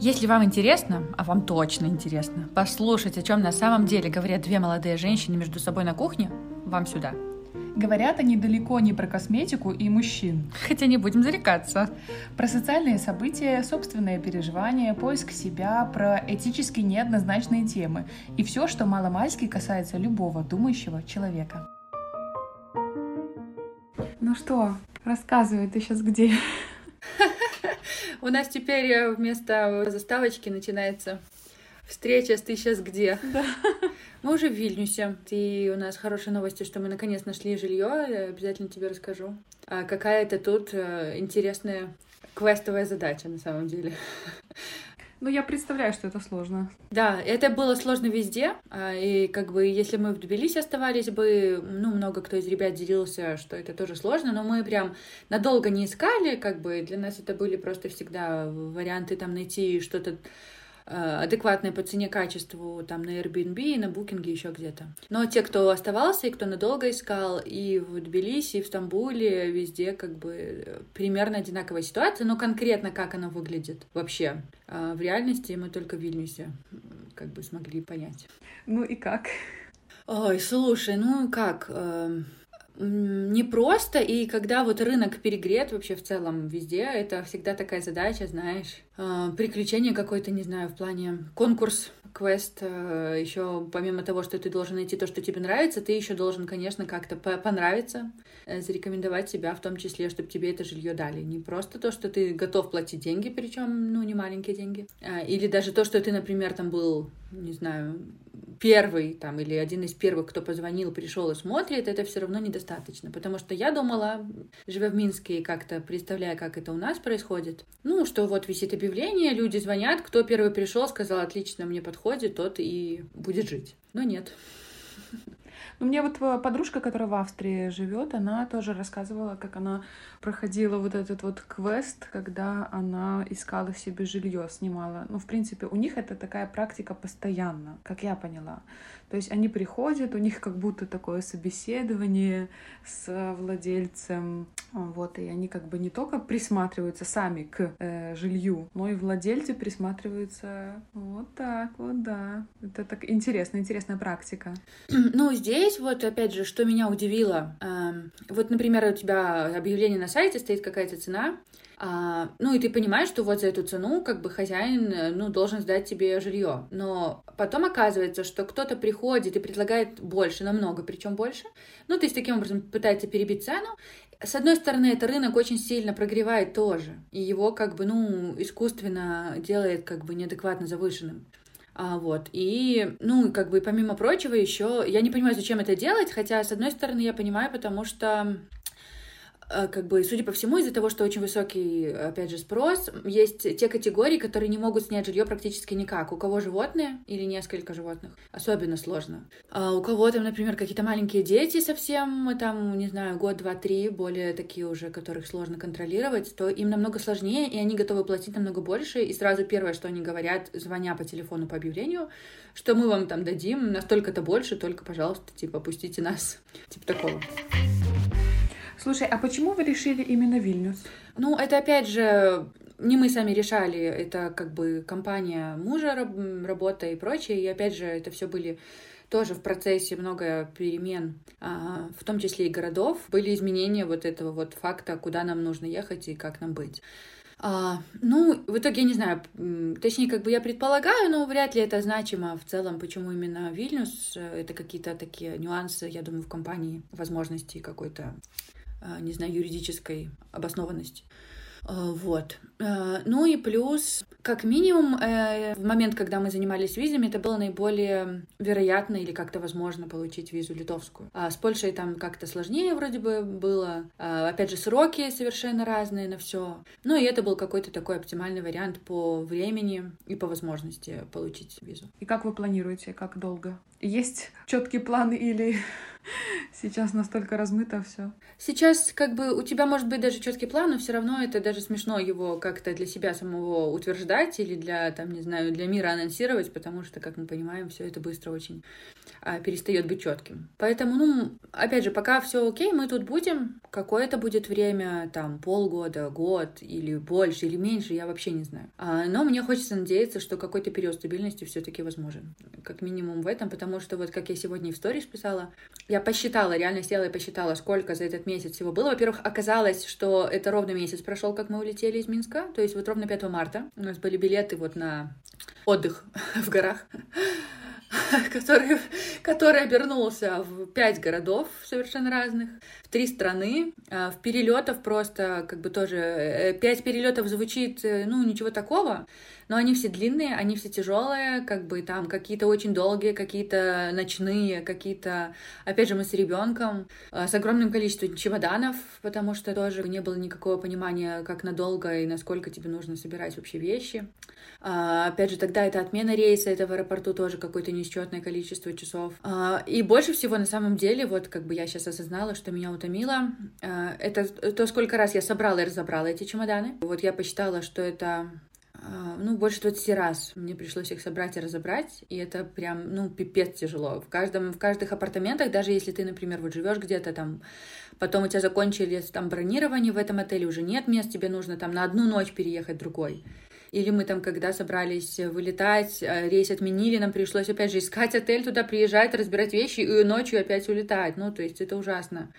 Если вам интересно, а вам точно интересно, послушать, о чем на самом деле говорят две молодые женщины между собой на кухне, вам сюда. Говорят они далеко не про косметику и мужчин. Хотя не будем зарекаться. Про социальные события, собственные переживания, поиск себя, про этически неоднозначные темы и все, что маломальски касается любого думающего человека. Ну что, рассказывай, ты сейчас где? У нас теперь э, вместо заставочки начинается встреча с «Ты сейчас где?». Да. Мы уже в Вильнюсе. И у нас хорошие новости, что мы наконец нашли жилье. Обязательно тебе расскажу. А какая-то тут э, интересная квестовая задача на самом деле. Ну, я представляю, что это сложно. Да, это было сложно везде. А, и как бы, если мы в Тбилиси оставались бы, ну, много кто из ребят делился, что это тоже сложно, но мы прям надолго не искали, как бы для нас это были просто всегда варианты там найти что-то Э, адекватные по цене качеству там на Airbnb, и на Букинге, еще где-то. Но те, кто оставался и кто надолго искал, и в Тбилиси, и в Стамбуле, везде как бы э, примерно одинаковая ситуация, но конкретно как она выглядит вообще э, в реальности мы только в Вильнюсе как бы смогли понять. Ну и как? Ой, слушай, ну как, эм, не просто, и когда вот рынок перегрет вообще в целом везде, это всегда такая задача, знаешь, э, приключение какое-то, не знаю, в плане конкурс, квест, э, еще помимо того, что ты должен найти то, что тебе нравится, ты еще должен, конечно, как-то понравиться, э, зарекомендовать себя, в том числе, чтобы тебе это жилье дали. Не просто то, что ты готов платить деньги, причем, ну, не маленькие деньги, или даже то, что ты, например, там был, не знаю, первый там или один из первых, кто позвонил, пришел и смотрит, это все равно недостаточно. Потому что я думала, живя в Минске и как-то представляя, как это у нас происходит, ну, что вот висит объявление, люди звонят, кто первый пришел, сказал, отлично, мне подходит, тот и будет жить. Но нет. Ну, мне вот подружка, которая в Австрии живет, она тоже рассказывала, как она проходила вот этот вот квест, когда она искала себе жилье, снимала. Ну, в принципе, у них это такая практика постоянно, как я поняла. То есть они приходят, у них как будто такое собеседование с владельцем, вот, и они как бы не только присматриваются сами к э, жилью, но и владельцы присматриваются вот так вот, да. Это так интересно, интересная практика. Ну, здесь вот, опять же, что меня удивило, э, вот, например, у тебя объявление на сайте стоит какая-то цена, а, ну и ты понимаешь, что вот за эту цену как бы хозяин э, ну, должен сдать тебе жилье. Но потом оказывается, что кто-то приходит и предлагает больше, намного, причем больше. Ну, то есть таким образом пытается перебить цену. С одной стороны, это рынок очень сильно прогревает тоже, и его как бы, ну, искусственно делает как бы неадекватно завышенным. А, вот. И, ну, как бы, помимо прочего, еще я не понимаю, зачем это делать, хотя, с одной стороны, я понимаю, потому что как бы, судя по всему, из-за того, что очень высокий, опять же, спрос, есть те категории, которые не могут снять жилье практически никак. У кого животные или несколько животных, особенно сложно. А у кого там, например, какие-то маленькие дети совсем, там, не знаю, год, два, три, более такие уже, которых сложно контролировать, то им намного сложнее, и они готовы платить намного больше. И сразу первое, что они говорят, звоня по телефону по объявлению, что мы вам там дадим настолько-то больше, только, пожалуйста, типа, пустите нас. Типа такого. Слушай, а почему вы решили именно Вильнюс? Ну, это опять же не мы сами решали, это как бы компания мужа, работа и прочее, и опять же это все были тоже в процессе много перемен, а, в том числе и городов, были изменения вот этого вот факта, куда нам нужно ехать и как нам быть. А, ну, в итоге я не знаю, точнее, как бы я предполагаю, но вряд ли это значимо в целом, почему именно Вильнюс. Это какие-то такие нюансы, я думаю, в компании, возможности какой-то не знаю, юридической обоснованности. А, вот. А, ну и плюс, как минимум, э, в момент, когда мы занимались визами, это было наиболее вероятно или как-то возможно получить визу литовскую. А с Польшей там как-то сложнее вроде бы было. Опять же, сроки совершенно разные на все. Ну и это был какой-то такой оптимальный вариант по времени и по возможности получить визу. И как вы планируете, как долго? Есть четкий план или Сейчас настолько размыто все. Сейчас как бы у тебя может быть даже четкий план, но все равно это даже смешно его как-то для себя самого утверждать или для, там, не знаю, для мира анонсировать, потому что, как мы понимаем, все это быстро очень перестает быть четким. Поэтому, ну, опять же, пока все окей, мы тут будем. Какое-то будет время, там, полгода, год или больше, или меньше, я вообще не знаю. А, но мне хочется надеяться, что какой-то период стабильности все-таки возможен. Как минимум в этом, потому что вот как я сегодня в сторис писала, я посчитала, реально села и посчитала, сколько за этот месяц всего было. Во-первых, оказалось, что это ровно месяц прошел, как мы улетели из Минска, то есть вот ровно 5 марта. У нас были билеты вот на отдых в горах. который, который обернулся в пять городов совершенно разных, в три страны, а, в перелетов просто как бы тоже э, пять перелетов звучит, э, ну ничего такого, но они все длинные, они все тяжелые, как бы там какие-то очень долгие, какие-то ночные, какие-то, опять же, мы с ребенком, а, с огромным количеством чемоданов, потому что тоже не было никакого понимания, как надолго и насколько тебе нужно собирать вообще вещи. А, опять же, тогда это отмена рейса, это в аэропорту тоже какое-то несчетное количество часов. А, и больше всего на самом деле, вот как бы я сейчас осознала, что меня утомило, это то, сколько раз я собрала и разобрала эти чемоданы. Вот я посчитала, что это ну, больше 20 раз мне пришлось их собрать и разобрать, и это прям, ну, пипец тяжело. В каждом, в каждых апартаментах, даже если ты, например, вот живешь где-то там, потом у тебя закончились там бронирование в этом отеле, уже нет мест, тебе нужно там на одну ночь переехать в другой. Или мы там, когда собрались вылетать, а, рейс отменили, нам пришлось опять же искать отель, туда приезжать, разбирать вещи и ночью опять улетать. Ну, то есть это ужасно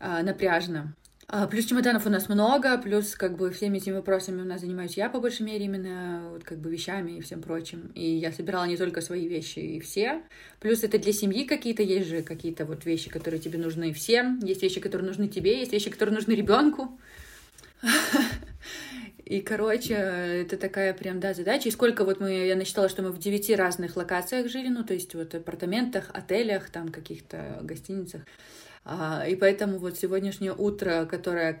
а, напряжно. А, плюс чемоданов у нас много, плюс как бы всеми этими вопросами у нас занимаюсь я по большей мере именно вот как бы вещами и всем прочим. И я собирала не только свои вещи и все. Плюс это для семьи какие-то есть же какие-то вот вещи, которые тебе нужны всем. Есть вещи, которые нужны тебе, есть вещи, которые нужны ребенку. И, короче, это такая прям, да, задача. И сколько вот мы, я насчитала, что мы в девяти разных локациях жили, ну, то есть вот апартаментах, отелях, там каких-то гостиницах. А, и поэтому вот сегодняшнее утро, которое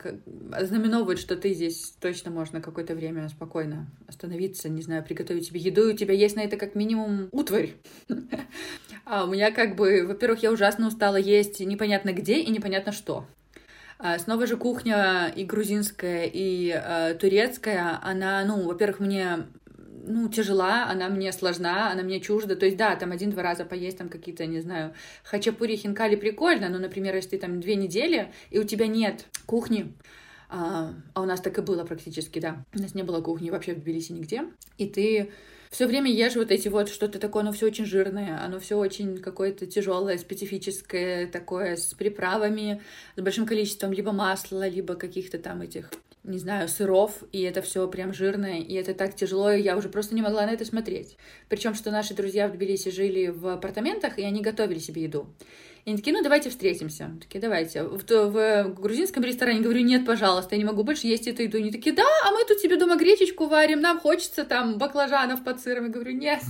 знаменовывает, что ты здесь точно можно какое-то время спокойно остановиться, не знаю, приготовить себе еду, и у тебя есть на это как минимум утварь. А у меня как бы, во-первых, я ужасно устала есть непонятно где и непонятно что. А снова же кухня и грузинская, и э, турецкая, она, ну, во-первых, мне ну, тяжела, она мне сложна, она мне чужда. То есть, да, там один-два раза поесть там какие-то, не знаю, хачапури, хинкали прикольно, но, например, если ты там две недели, и у тебя нет кухни, а, а у нас так и было практически, да. У нас не было кухни вообще в Тбилиси нигде. И ты все время ешь вот эти вот что-то такое, оно все очень жирное, оно все очень какое-то тяжелое, специфическое, такое с приправами, с большим количеством либо масла, либо каких-то там этих не знаю, сыров, и это все прям жирное, и это так тяжело, и я уже просто не могла на это смотреть. Причем, что наши друзья в Тбилиси жили в апартаментах, и они готовили себе еду. И они такие, ну, давайте встретимся. Такие, давайте. В, в грузинском ресторане говорю, нет, пожалуйста, я не могу больше есть эту еду. Они такие, да, а мы тут себе дома гречечку варим, нам хочется там баклажанов под сыром. Я говорю, нет,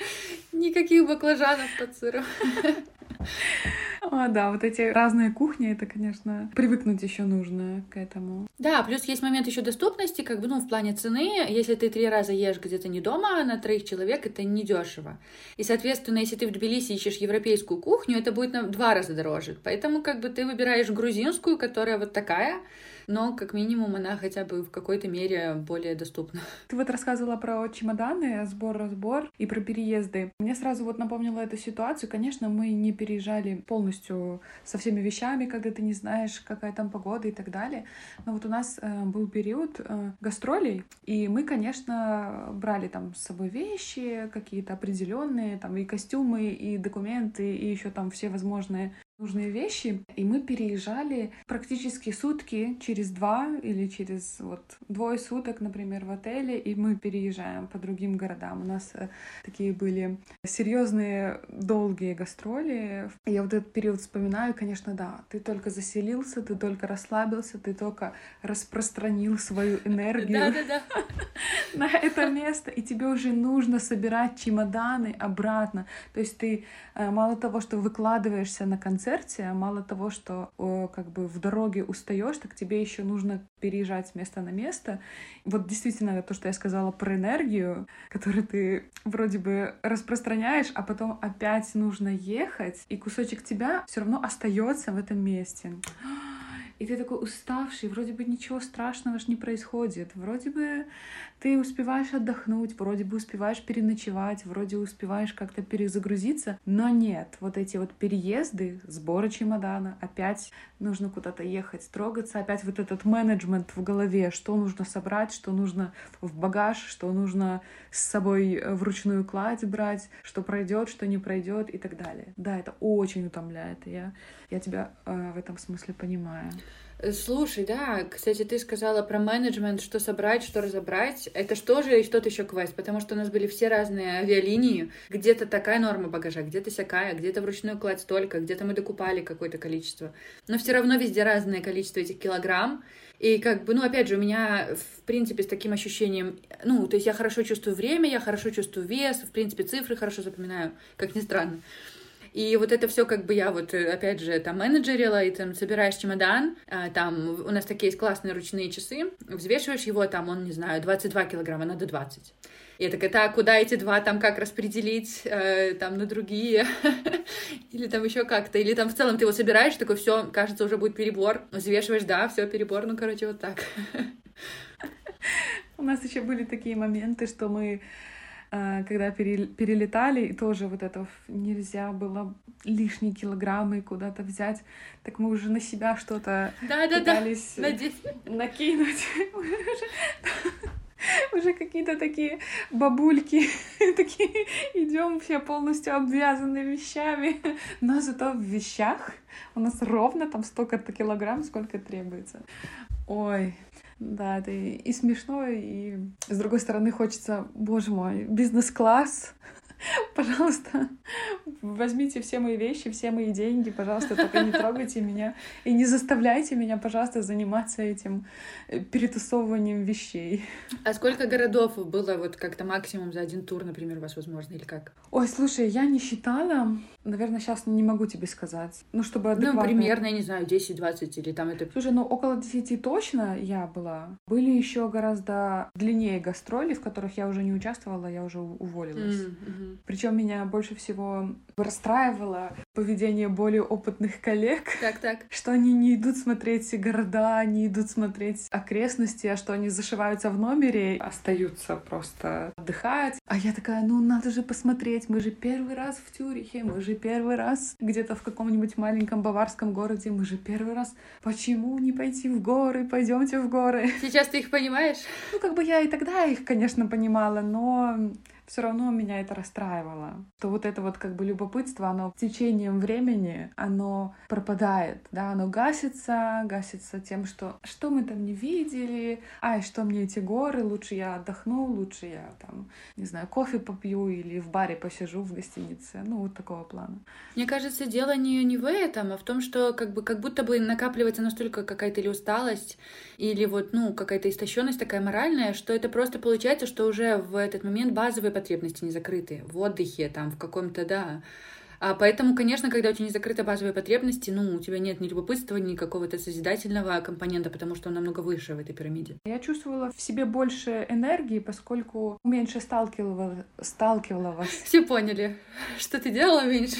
никаких баклажанов под сыром. О, да, вот эти разные кухни, это, конечно, привыкнуть еще нужно к этому. Да, плюс есть момент еще доступности, как бы, ну, в плане цены, если ты три раза ешь где-то не дома, на троих человек это недешево. И, соответственно, если ты в Тбилиси ищешь европейскую кухню, это будет на два раза дороже. Поэтому, как бы, ты выбираешь грузинскую, которая вот такая, но как минимум она хотя бы в какой-то мере более доступна. Ты вот рассказывала про чемоданы, сбор-разбор и про переезды. Мне сразу вот напомнила эту ситуацию. Конечно, мы не переезжали полностью со всеми вещами, когда ты не знаешь, какая там погода и так далее. Но вот у нас э, был период э, гастролей, и мы, конечно, брали там с собой вещи какие-то определенные, там и костюмы, и документы, и еще там все возможные нужные вещи, и мы переезжали практически сутки, через два или через вот двое суток, например, в отеле, и мы переезжаем по другим городам. У нас э, такие были серьезные, долгие гастроли. Я вот этот период вспоминаю, конечно, да, ты только заселился, ты только расслабился, ты только распространил свою энергию на это место, и тебе уже нужно собирать чемоданы обратно. То есть ты э, мало того, что выкладываешься на концерт, концерте, мало того, что о, как бы в дороге устаешь, так тебе еще нужно переезжать с места на место. Вот действительно то, что я сказала про энергию, которую ты вроде бы распространяешь, а потом опять нужно ехать, и кусочек тебя все равно остается в этом месте. И ты такой уставший, вроде бы ничего страшного ж не происходит, вроде бы ты успеваешь отдохнуть, вроде бы успеваешь переночевать, вроде успеваешь как-то перезагрузиться, но нет, вот эти вот переезды, сборы чемодана, опять нужно куда-то ехать, трогаться, опять вот этот менеджмент в голове, что нужно собрать, что нужно в багаж, что нужно с собой вручную кладь брать, что пройдет, что не пройдет и так далее. Да, это очень утомляет, я, я тебя э, в этом смысле понимаю. Э, слушай, да, кстати, ты сказала про менеджмент, что собрать, что разобрать. Это что же и тот еще квест, потому что у нас были все разные авиалинии. Где-то такая норма багажа, где-то всякая, где-то вручную кладь столько, где-то мы докупали какое-то количество. Но все равно везде разное количество этих килограмм. И как бы, ну, опять же, у меня, в принципе, с таким ощущением, ну, то есть я хорошо чувствую время, я хорошо чувствую вес, в принципе, цифры хорошо запоминаю, как ни странно. И вот это все как бы я вот, э, опять же, там менеджерила, и там собираешь чемодан, а, там у нас такие есть классные ручные часы, взвешиваешь его, там он, не знаю, 22 килограмма, надо 20. И я такая, так, куда эти два там как распределить, э, там на другие, или там еще как-то, или там в целом ты его собираешь, такой, все, кажется, уже будет перебор, взвешиваешь, да, все, перебор, ну, короче, вот так. У нас еще были такие моменты, что мы когда перелетали, и тоже вот это нельзя было лишние килограммы куда-то взять, так мы уже на себя что-то да, пытались да, да. накинуть. Уже какие-то такие бабульки, такие идем все полностью обвязаны вещами, но зато в вещах у нас ровно там столько-то килограмм, сколько требуется. Ой, да, это и, смешно, и с другой стороны хочется, боже мой, бизнес-класс, пожалуйста, возьмите все мои вещи, все мои деньги, пожалуйста, только не трогайте меня и не заставляйте меня, пожалуйста, заниматься этим э, перетасовыванием вещей. А сколько городов было вот как-то максимум за один тур, например, у вас возможно, или как? Ой, слушай, я не считала, наверное, сейчас не могу тебе сказать, ну, чтобы ну, адекватно... Ну, примерно, я не знаю, 10-20 или там это... Слушай, ну, около 10 точно я была. Были еще гораздо длиннее гастроли, в которых я уже не участвовала, я уже уволилась. Mm-hmm. Причем меня больше всего расстраивало поведение более опытных коллег. Так, так. Что они не идут смотреть города, не идут смотреть окрестности, а что они зашиваются в номере, остаются просто отдыхать. А я такая, ну надо же посмотреть, мы же первый раз в Тюрихе, мы же первый раз где-то в каком-нибудь маленьком баварском городе, мы же первый раз. Почему не пойти в горы? Пойдемте в горы. Сейчас ты их понимаешь? Ну, как бы я и тогда их, конечно, понимала, но все равно меня это расстраивало. То вот это вот как бы любопытство, оно течением времени, оно пропадает, да, оно гасится, гасится тем, что что мы там не видели, ай, что мне эти горы, лучше я отдохну, лучше я там, не знаю, кофе попью или в баре посижу в гостинице, ну вот такого плана. Мне кажется, дело не, не в этом, а в том, что как бы как будто бы накапливается настолько какая-то или усталость, или вот, ну, какая-то истощенность такая моральная, что это просто получается, что уже в этот момент базовые потребности не закрыты. В отдыхе, там, в каком-то, да, а поэтому, конечно, когда у тебя не закрыты базовые потребности, ну, у тебя нет ни любопытства, ни какого-то созидательного компонента, потому что он намного выше в этой пирамиде. Я чувствовала в себе больше энергии, поскольку меньше сталкивала, сталкивалась. Все поняли, что ты делала меньше.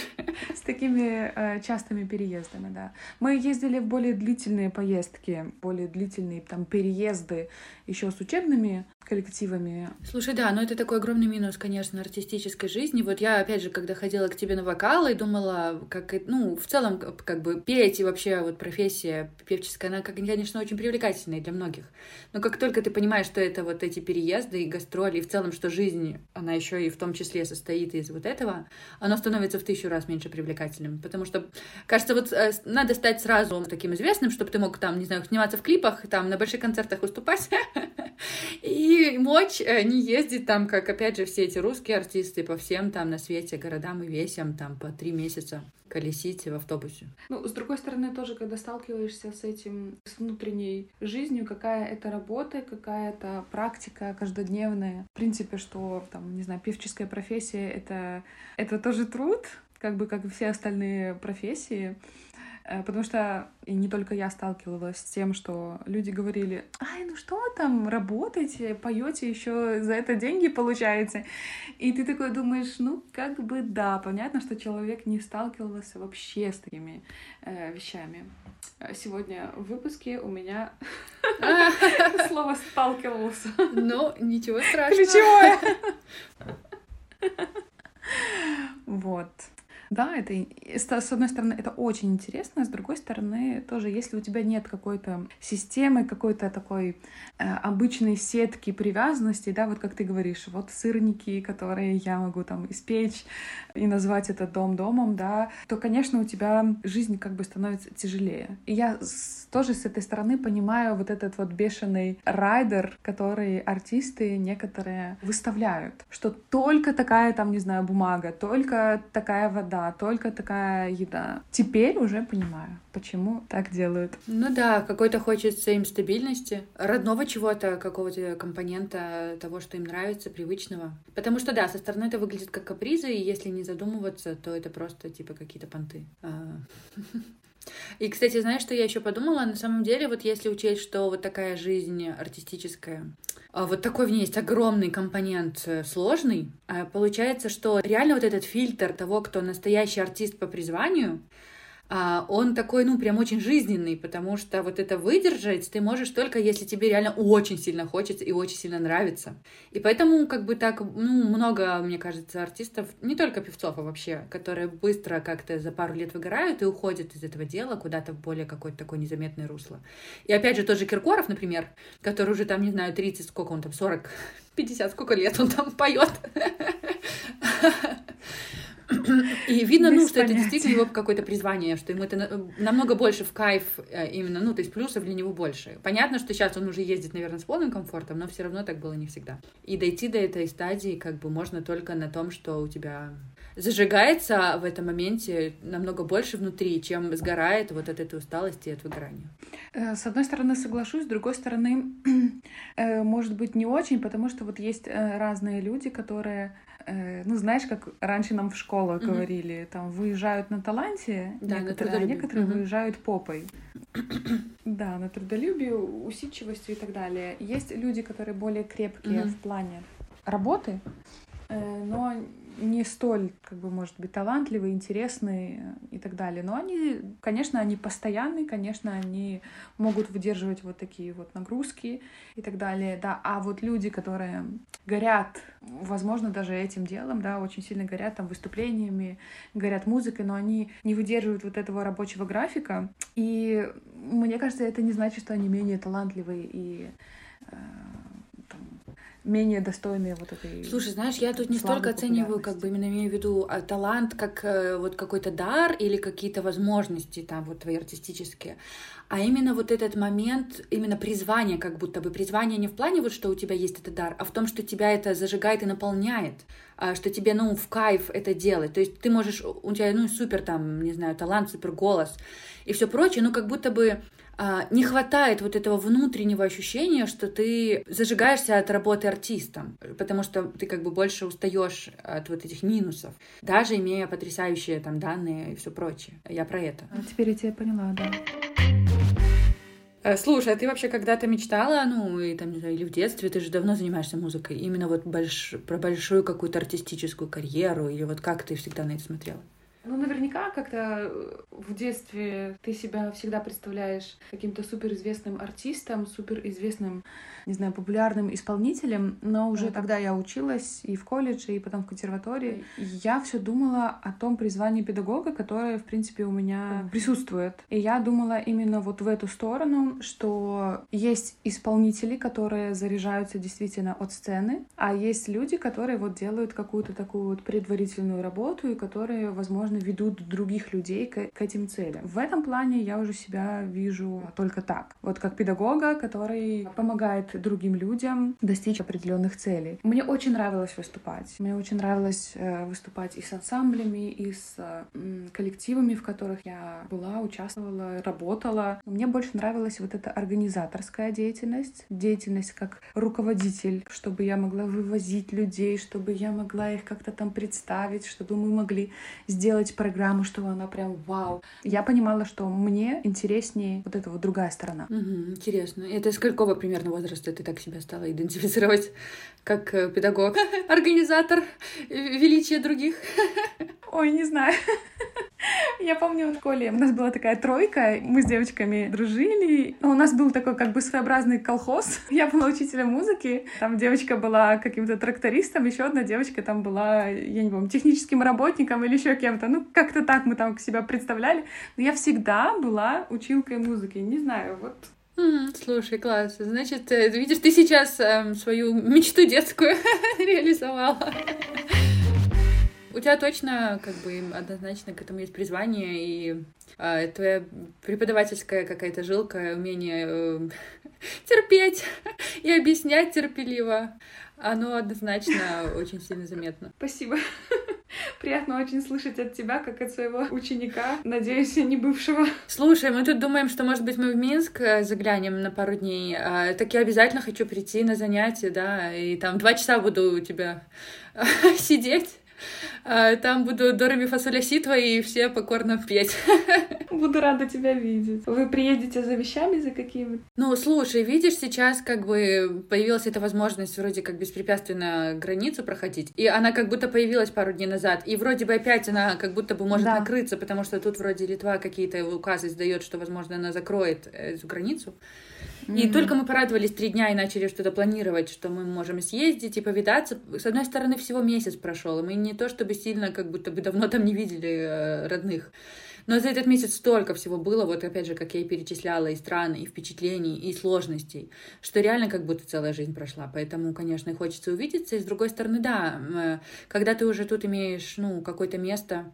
С такими э, частыми переездами, да. Мы ездили в более длительные поездки, более длительные там переезды еще с учебными коллективами. Слушай, да, но это такой огромный минус, конечно, артистической жизни. Вот я, опять же, когда ходила к тебе на вокал и думала, как, ну, в целом, как бы петь и вообще вот профессия певческая, она, как, конечно, очень привлекательная для многих. Но как только ты понимаешь, что это вот эти переезды и гастроли, и в целом, что жизнь, она еще и в том числе состоит из вот этого, оно становится в тысячу раз меньше привлекательным. Потому что, кажется, вот э, надо стать сразу таким известным, чтобы ты мог там, не знаю, сниматься в клипах, там, на больших концертах выступать, и мочь э, не ездить там, как, опять же, все эти русские артисты по всем там на свете городам и весям там по три месяца колесить в автобусе. Ну, с другой стороны, тоже, когда сталкиваешься с этим, с внутренней жизнью, какая это работа, какая это практика каждодневная. В принципе, что, там, не знаю, певческая профессия — это, это тоже труд, как бы, как и все остальные профессии. Э, потому что и не только я сталкивалась с тем, что люди говорили, ай, ну что там, работаете, поете, еще за это деньги получаете. И ты такой думаешь, ну как бы да, понятно, что человек не сталкивался вообще с такими э, вещами. Э, сегодня в выпуске у меня слово сталкивался. Ну, ничего страшного. Ключевое. Вот. Да, это с одной стороны это очень интересно, с другой стороны тоже, если у тебя нет какой-то системы, какой-то такой э, обычной сетки привязанности, да, вот как ты говоришь, вот сырники, которые я могу там испечь и назвать это дом домом, да, то, конечно, у тебя жизнь как бы становится тяжелее. И я с, тоже с этой стороны понимаю вот этот вот бешеный райдер, который артисты некоторые выставляют, что только такая там, не знаю, бумага, только такая вода, только такая еда. Теперь уже понимаю, почему так делают. Ну да, какой-то хочется им стабильности, родного чего-то, какого-то компонента того, что им нравится, привычного. Потому что да, со стороны это выглядит как капризы, и если не задумываться, то это просто типа какие-то понты. А. И, кстати, знаешь, что я еще подумала? На самом деле, вот если учесть, что вот такая жизнь артистическая, вот такой в ней есть огромный компонент э, сложный, а, получается, что реально вот этот фильтр того, кто настоящий артист по призванию, а, он такой, ну, прям очень жизненный, потому что вот это выдержать ты можешь только, если тебе реально очень сильно хочется и очень сильно нравится. И поэтому, как бы так, ну, много, мне кажется, артистов, не только певцов, а вообще, которые быстро как-то за пару лет выгорают и уходят из этого дела куда-то в более какое-то такое незаметное русло. И опять же, тот же Киркоров, например, который уже там, не знаю, 30, сколько он там, 40, 50, сколько лет он там поет. И видно, ну, что это действительно его какое-то призвание, что ему это намного больше в кайф э, именно, ну, то есть плюсов для него больше. Понятно, что сейчас он уже ездит, наверное, с полным комфортом, но все равно так было не всегда. И дойти до этой стадии как бы можно только на том, что у тебя зажигается в этом моменте намного больше внутри, чем сгорает вот от этой усталости и от выгорания. Э, с одной стороны соглашусь, с другой стороны, э, может быть, не очень, потому что вот есть разные люди, которые ну, знаешь, как раньше нам в школах mm-hmm. говорили, там выезжают на таланте, да, некоторые, на а некоторые mm-hmm. выезжают попой. да, на трудолюбие, усидчивостью и так далее. Есть люди, которые более крепкие mm-hmm. в плане работы, э, но не столь, как бы, может быть, талантливые, интересные и так далее. Но они, конечно, они постоянные, конечно, они могут выдерживать вот такие вот нагрузки и так далее, да. А вот люди, которые горят, возможно, даже этим делом, да, очень сильно горят там выступлениями, горят музыкой, но они не выдерживают вот этого рабочего графика. И мне кажется, это не значит, что они менее талантливые и э, менее достойные вот этой. Слушай, знаешь, я тут не столько оцениваю, как бы именно имею в виду а, талант как э, вот какой-то дар или какие-то возможности там вот твои артистические, а именно вот этот момент, именно призвание, как будто бы призвание не в плане вот, что у тебя есть этот дар, а в том, что тебя это зажигает и наполняет, а, что тебе, ну, в кайф это делать. То есть ты можешь, у тебя, ну, супер там, не знаю, талант, супер голос и все прочее, но как будто бы а, не хватает вот этого внутреннего ощущения, что ты зажигаешься от работы артистом, потому что ты как бы больше устаешь от вот этих минусов, даже имея потрясающие там данные и все прочее. Я про это. А теперь я тебя поняла, да. Э, слушай, а ты вообще когда-то мечтала, ну, и там, не знаю, или в детстве, ты же давно занимаешься музыкой, именно вот больш... про большую какую-то артистическую карьеру, или вот как ты всегда на это смотрела? Ну, наверняка как-то э, в детстве ты себя всегда представляешь каким-то суперизвестным артистом, суперизвестным, не знаю, популярным исполнителем, но уже да. тогда я училась и в колледже, и потом в консерватории, я все думала о том призвании педагога, которое, в принципе, у меня присутствует. И я думала именно вот в эту сторону, что есть исполнители, которые заряжаются действительно от сцены, а есть люди, которые вот делают какую-то такую вот предварительную работу, и которые, возможно, возможно, ведут других людей к, к этим целям. В этом плане я уже себя вижу только так. Вот как педагога, который помогает другим людям достичь определенных целей. Мне очень нравилось выступать. Мне очень нравилось э, выступать и с ансамблями, и с э, коллективами, в которых я была, участвовала, работала. Мне больше нравилась вот эта организаторская деятельность, деятельность как руководитель, чтобы я могла вывозить людей, чтобы я могла их как-то там представить, чтобы мы могли сделать строить программу, что она прям вау. Я понимала, что мне интереснее вот эта вот другая сторона. Угу, интересно. Это с какого примерно возраста ты так себя стала идентифицировать как э, педагог, организатор величия других? Ой, не знаю. Я помню в школе у нас была такая тройка, мы с девочками дружили. У нас был такой как бы своеобразный колхоз. Я была учителем музыки, там девочка была каким-то трактористом, еще одна девочка там была, я не помню, техническим работником или еще кем-то. Ну, как-то так мы там себя представляли. Но я всегда была училкой музыки. Не знаю, вот слушай, класс. Значит, э, видишь, ты сейчас э, свою мечту детскую реализовала. У тебя точно, как бы, однозначно к этому есть призвание, и а, твоя преподавательская какая-то жилка, умение э, терпеть и объяснять терпеливо, оно однозначно очень сильно заметно. Спасибо. Приятно очень слышать от тебя, как от своего ученика, надеюсь, не бывшего. Слушай, мы тут думаем, что, может быть, мы в Минск э, заглянем на пару дней. А, так я обязательно хочу прийти на занятия, да, и там два часа буду у тебя сидеть там буду Дорами Фасоля Си твои и все покорно петь. Буду рада тебя видеть. Вы приедете за вещами за какими? Ну, слушай, видишь, сейчас как бы появилась эта возможность вроде как беспрепятственно границу проходить, и она как будто появилась пару дней назад, и вроде бы опять она как будто бы может да. накрыться, потому что тут вроде Литва какие-то указы издает, что, возможно, она закроет эту границу. Mm-hmm. И только мы порадовались три дня и начали что-то планировать, что мы можем съездить и повидаться. С одной стороны, всего месяц прошел, и мы не то чтобы сильно, как будто бы давно там не видели э, родных. Но за этот месяц столько всего было, вот опять же, как я и перечисляла, и стран, и впечатлений, и сложностей, что реально как будто целая жизнь прошла. Поэтому, конечно, хочется увидеться. И с другой стороны, да, э, когда ты уже тут имеешь, ну, какое-то место,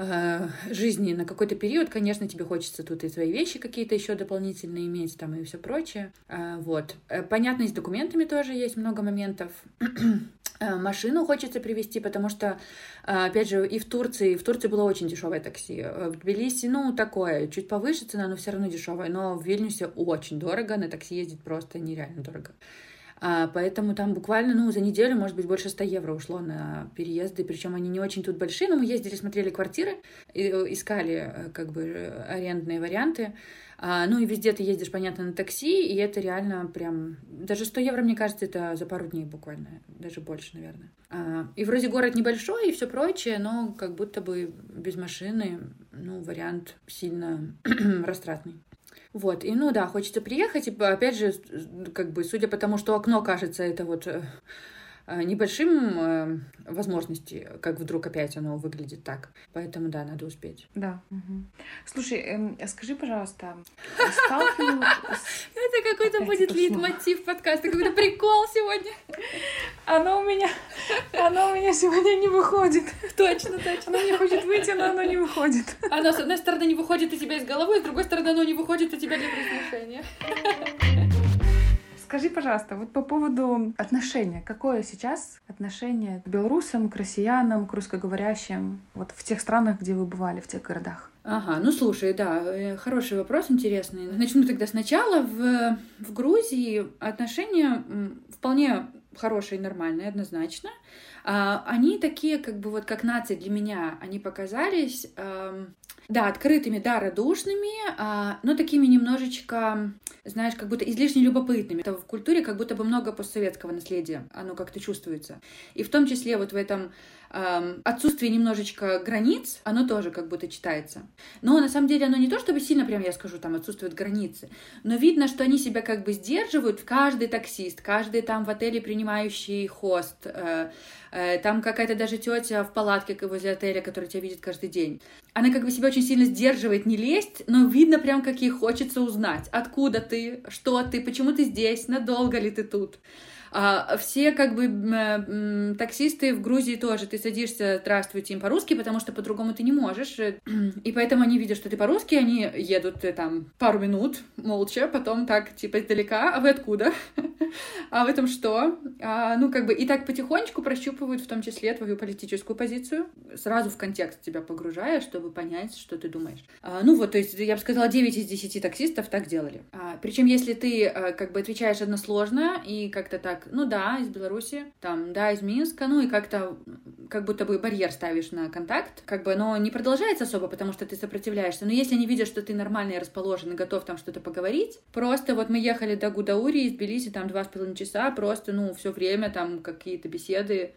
Э, жизни на какой-то период, конечно, тебе хочется тут и свои вещи какие-то еще дополнительные иметь там и все прочее. Вот. Понятно, и с документами тоже есть много моментов. Машину хочется привезти, потому что, опять же, и в Турции, в Турции было очень дешевое такси. В Тбилиси, ну, такое, чуть повыше цена, но все равно дешевое. Но в Вильнюсе очень дорого, на такси ездить просто нереально дорого. А, поэтому там буквально, ну, за неделю, может быть, больше 100 евро ушло на переезды, причем они не очень тут большие, но мы ездили, смотрели квартиры, э, искали, э, как бы, арендные варианты. А, ну и везде ты ездишь, понятно, на такси, и это реально прям... Даже 100 евро, мне кажется, это за пару дней буквально, даже больше, наверное. А, и вроде город небольшой и все прочее, но как будто бы без машины, ну, вариант сильно растратный. Вот, и ну да, хочется приехать, и опять же, как бы, судя по тому, что окно кажется, это вот э, небольшим э, возможности, как вдруг опять оно выглядит так. Поэтому да, надо успеть. Да. Угу. Слушай, эм, скажи, пожалуйста, Это какой-то будет лид-мотив подкаста, какой-то прикол сегодня. Оно у меня, оно у меня сегодня не выходит. Точно, точно. Оно не хочет выйти, но оно не выходит. Оно, с одной стороны, не выходит у тебя из головы, с другой стороны, оно не выходит у тебя для произношения. Скажи, пожалуйста, вот по поводу отношения. Какое сейчас отношение к белорусам, к россиянам, к русскоговорящим, вот в тех странах, где вы бывали, в тех городах? Ага, ну слушай, да, э, хороший вопрос, интересный. Начну тогда сначала. В, в Грузии отношения вполне хорошие, нормальные, однозначно. А, они такие, как бы вот как нация для меня, они показались, да, открытыми, да, радушными, а, но такими немножечко знаешь, как будто излишне любопытными. Это в культуре как будто бы много постсоветского наследия, оно как-то чувствуется. И в том числе вот в этом отсутствии немножечко границ, оно тоже как будто читается. Но на самом деле оно не то, чтобы сильно, прям я скажу, там отсутствуют границы, но видно, что они себя как бы сдерживают. Каждый таксист, каждый там в отеле принимающий хост, э, э, там какая-то даже тетя в палатке возле отеля, которая тебя видит каждый день. Она как бы себя очень сильно сдерживает, не лезть, но видно прям, как ей хочется узнать, откуда ты, что ты, почему ты здесь, надолго ли ты тут. А, все как бы э, таксисты в Грузии тоже, ты садишься, здравствуйте им по-русски, потому что по-другому ты не можешь. И поэтому они видят, что ты по-русски, они едут э, там пару минут молча, потом так типа издалека, а вы откуда? а в этом что? А, ну как бы и так потихонечку прощупывают в том числе твою политическую позицию, сразу в контекст тебя погружая, чтобы понять, что ты думаешь. А, ну вот, то есть я бы сказала, 9 из 10 таксистов так делали. А, причем если ты как бы отвечаешь односложно и как-то так так, ну да, из Беларуси, там, да, из Минска, ну и как-то как будто бы барьер ставишь на контакт, как бы оно не продолжается особо, потому что ты сопротивляешься. Но если они видят, что ты нормальный расположен и готов там что-то поговорить, просто вот мы ехали до Гудаури из Тбилиси там два с половиной часа, просто, ну, все время там какие-то беседы,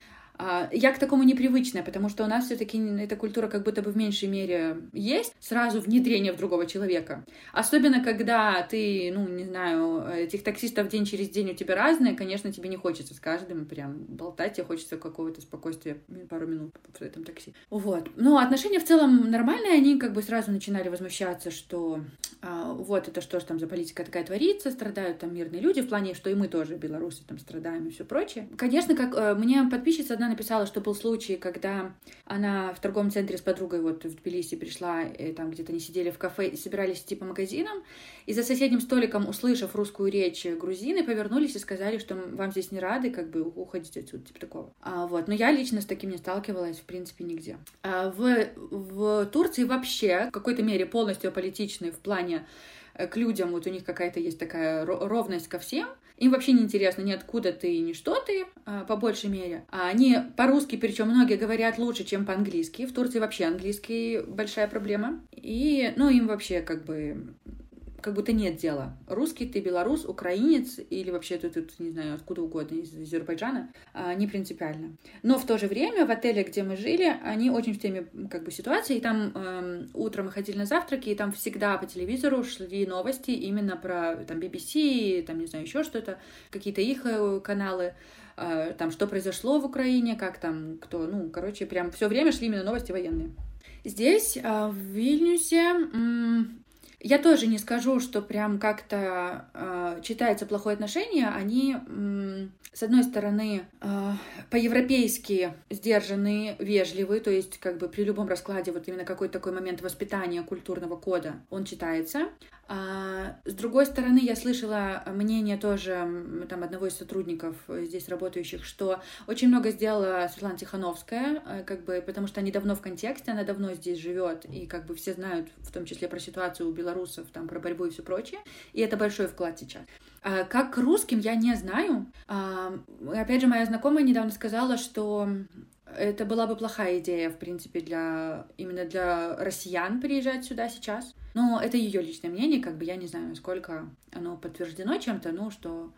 я к такому непривычная, потому что у нас все-таки эта культура как будто бы в меньшей мере есть, сразу внедрение в другого человека. Особенно, когда ты, ну, не знаю, этих таксистов день через день у тебя разные, конечно, тебе не хочется с каждым прям болтать, тебе хочется какого-то спокойствия пару минут в этом такси. Вот. Но отношения в целом нормальные, они как бы сразу начинали возмущаться, что а, вот это что же там за политика такая творится, страдают там мирные люди, в плане, что и мы тоже, белорусы, там страдаем и все прочее. Конечно, как э, мне подписчица одна написала, что был случай, когда она в торговом центре с подругой вот в Тбилиси пришла, и там где-то они сидели в кафе и собирались идти по магазинам, и за соседним столиком, услышав русскую речь, грузины повернулись и сказали, что вам здесь не рады, как бы уходите отсюда, типа такого. А, вот. Но я лично с таким не сталкивалась, в принципе, нигде. А в, в Турции вообще в какой-то мере полностью аполитичны в плане э, к людям, вот у них какая-то есть такая ровность ко всем, им вообще не интересно ни откуда ты, ни что ты, а, по большей мере. А они по-русски, причем многие говорят лучше, чем по-английски. В Турции вообще английский большая проблема. И, ну, им вообще как бы как будто нет дела. Русский ты, белорус, украинец или вообще ты тут, не знаю, откуда угодно, из Азербайджана, а, не принципиально. Но в то же время в отеле, где мы жили, они очень в теме как бы ситуации, и там э, утром мы ходили на завтраки, и там всегда по телевизору шли новости именно про там BBC, там, не знаю, еще что-то, какие-то их э, каналы, э, там, что произошло в Украине, как там, кто, ну, короче, прям все время шли именно новости военные. Здесь, э, в Вильнюсе, я тоже не скажу, что прям как-то э, читается плохое отношение. Они, э, с одной стороны, э, по-европейски сдержанные, вежливые, то есть как бы при любом раскладе вот именно какой-то такой момент воспитания культурного кода он читается. А, с другой стороны, я слышала мнение тоже там одного из сотрудников здесь работающих, что очень много сделала Светлана Тихановская, э, как бы, потому что они давно в контексте, она давно здесь живет, и как бы все знают, в том числе про ситуацию у белорусов, там, про борьбу и все прочее, и это большой вклад сейчас. А, как к русским я не знаю. А, опять же, моя знакомая недавно сказала, что это была бы плохая идея, в принципе, для именно для россиян приезжать сюда сейчас. Но это ее личное мнение, как бы я не знаю, насколько оно подтверждено чем-то, ну, что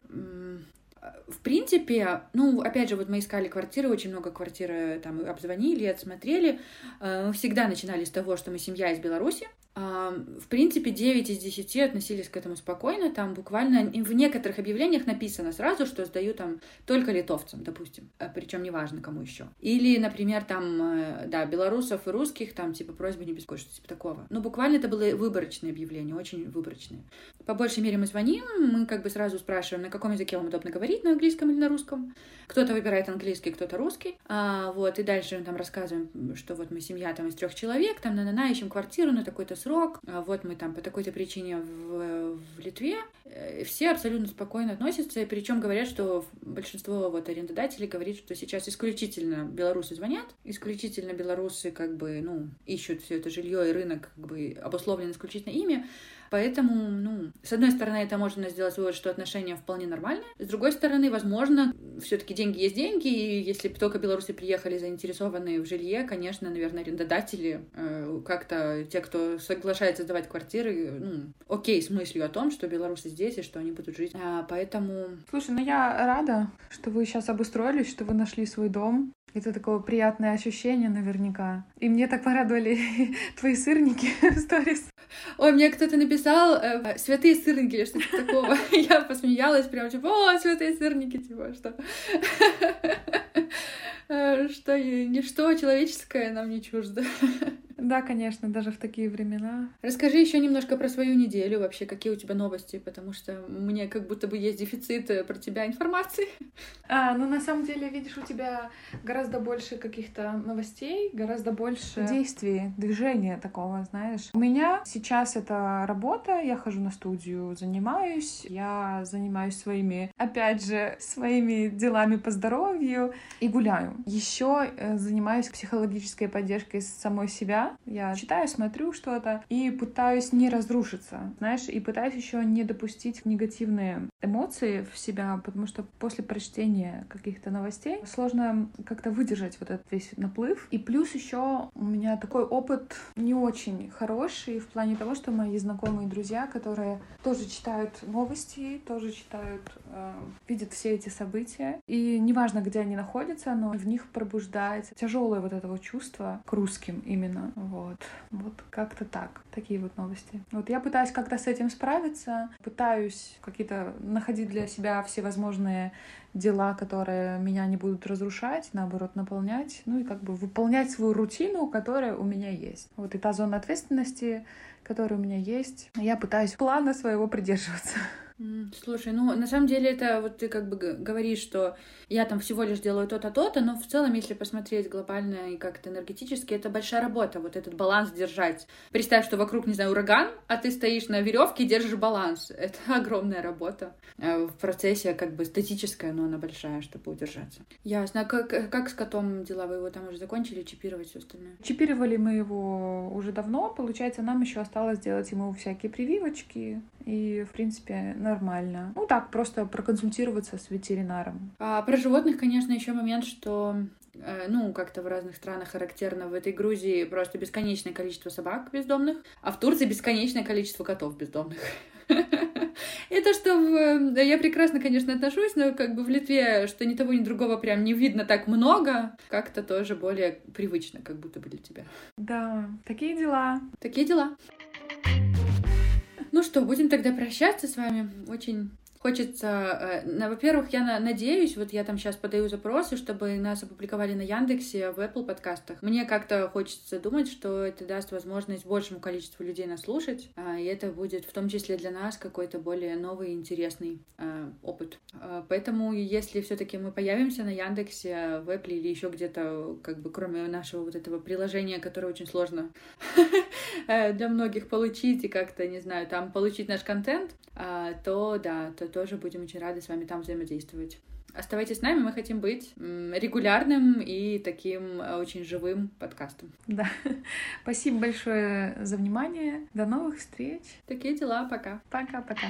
в принципе, ну, опять же, вот мы искали квартиры, очень много квартир там обзвонили, отсмотрели. Э, мы всегда начинали с того, что мы семья из Беларуси, в принципе, 9 из 10 относились к этому спокойно. Там буквально в некоторых объявлениях написано сразу, что сдаю там только литовцам, допустим. Э, Причем неважно, кому еще. Или, например, там, э, да, белорусов и русских, там, типа, просьба не беспокоить, типа такого. Но буквально это было выборочные объявления, очень выборочные. По большей мере мы звоним, мы как бы сразу спрашиваем, на каком языке вам удобно говорить, на английском или на русском. Кто-то выбирает английский, кто-то русский. А, вот, и дальше мы там рассказываем, что вот мы семья там из трех человек, там на-на-на, ищем квартиру на такой-то срок, а вот мы там по такой-то причине в, в Литве, э, все абсолютно спокойно относятся, причем говорят, что большинство вот арендодателей говорит, что сейчас исключительно белорусы звонят, исключительно белорусы как бы, ну, ищут все это жилье и рынок как бы обусловлен исключительно ими, Поэтому, ну, с одной стороны, это можно сделать вывод, что отношения вполне нормальные. С другой стороны, возможно, все-таки деньги есть деньги, и если бы только белорусы приехали заинтересованные в жилье, конечно, наверное, арендодатели, э, как-то те, кто соглашается сдавать квартиры, ну, окей с мыслью о том, что белорусы здесь и что они будут жить. А, поэтому... Слушай, ну я рада, что вы сейчас обустроились, что вы нашли свой дом. Это такое приятное ощущение наверняка. И мне так порадовали твои сырники в сторис. Ой, мне кто-то написал э, «святые сырники» или что-то такого. Я посмеялась прям, типа, о, святые сырники, типа, что... Э, что ничто человеческое нам не чуждо. Да, конечно, даже в такие времена. Расскажи еще немножко про свою неделю вообще, какие у тебя новости, потому что мне как будто бы есть дефицит э, про тебя информации. А, ну на самом деле, видишь, у тебя гораздо больше каких-то новостей, гораздо больше действий, движения такого, знаешь. У меня сейчас это работа, я хожу на студию, занимаюсь, я занимаюсь своими, опять же, своими делами по здоровью и гуляю. Еще э, занимаюсь психологической поддержкой самой себя, Я читаю, смотрю что-то и пытаюсь не разрушиться, знаешь, и пытаюсь еще не допустить негативные эмоции в себя, потому что после прочтения каких-то новостей сложно как-то выдержать вот этот весь наплыв. И плюс еще у меня такой опыт не очень хороший в плане того, что мои знакомые друзья, которые тоже читают новости, тоже читают, э, видят все эти события, и неважно, где они находятся, но в них пробуждается тяжелое вот этого чувства к русским именно. Вот. Вот как-то так. Такие вот новости. Вот я пытаюсь как-то с этим справиться, пытаюсь какие-то находить для себя всевозможные дела, которые меня не будут разрушать, наоборот, наполнять, ну и как бы выполнять свою рутину, которая у меня есть. Вот и та зона ответственности, которая у меня есть, я пытаюсь плана своего придерживаться. Слушай, ну на самом деле это вот ты как бы говоришь, что я там всего лишь делаю то-то, то-то, но в целом, если посмотреть глобально и как-то энергетически, это большая работа, вот этот баланс держать. Представь, что вокруг, не знаю, ураган, а ты стоишь на веревке и держишь баланс. Это огромная работа. А в процессе как бы статическая, но она большая, чтобы удержаться. Ясно. А как, как с котом дела? Вы его там уже закончили чипировать все остальное? Чипировали мы его уже давно. Получается, нам еще осталось сделать ему всякие прививочки. И, в принципе, нормально. Ну так, просто проконсультироваться с ветеринаром. А про животных, конечно, еще момент, что э, ну, как-то в разных странах характерно. В этой Грузии просто бесконечное количество собак бездомных, а в Турции бесконечное количество котов бездомных. Это что в... Я прекрасно, конечно, отношусь, но как бы в Литве, что ни того, ни другого прям не видно так много, как-то тоже более привычно, как будто бы для тебя. Да, такие дела. Такие дела. Ну что, будем тогда прощаться с вами. Очень хочется, э, во-первых, я надеюсь, вот я там сейчас подаю запросы, чтобы нас опубликовали на Яндексе, в Apple подкастах. Мне как-то хочется думать, что это даст возможность большему количеству людей нас слушать, а, и это будет в том числе для нас какой-то более новый, интересный э, опыт. А, поэтому, если все-таки мы появимся на Яндексе, в Apple или еще где-то, как бы кроме нашего вот этого приложения, которое очень сложно э, для многих получить и как-то, не знаю, там получить наш контент, то да, то тоже будем очень рады с вами там взаимодействовать. Оставайтесь с нами, мы хотим быть регулярным и таким э, очень живым подкастом. Да. Спасибо большое за внимание. До новых встреч. Такие дела. Пока. Пока-пока.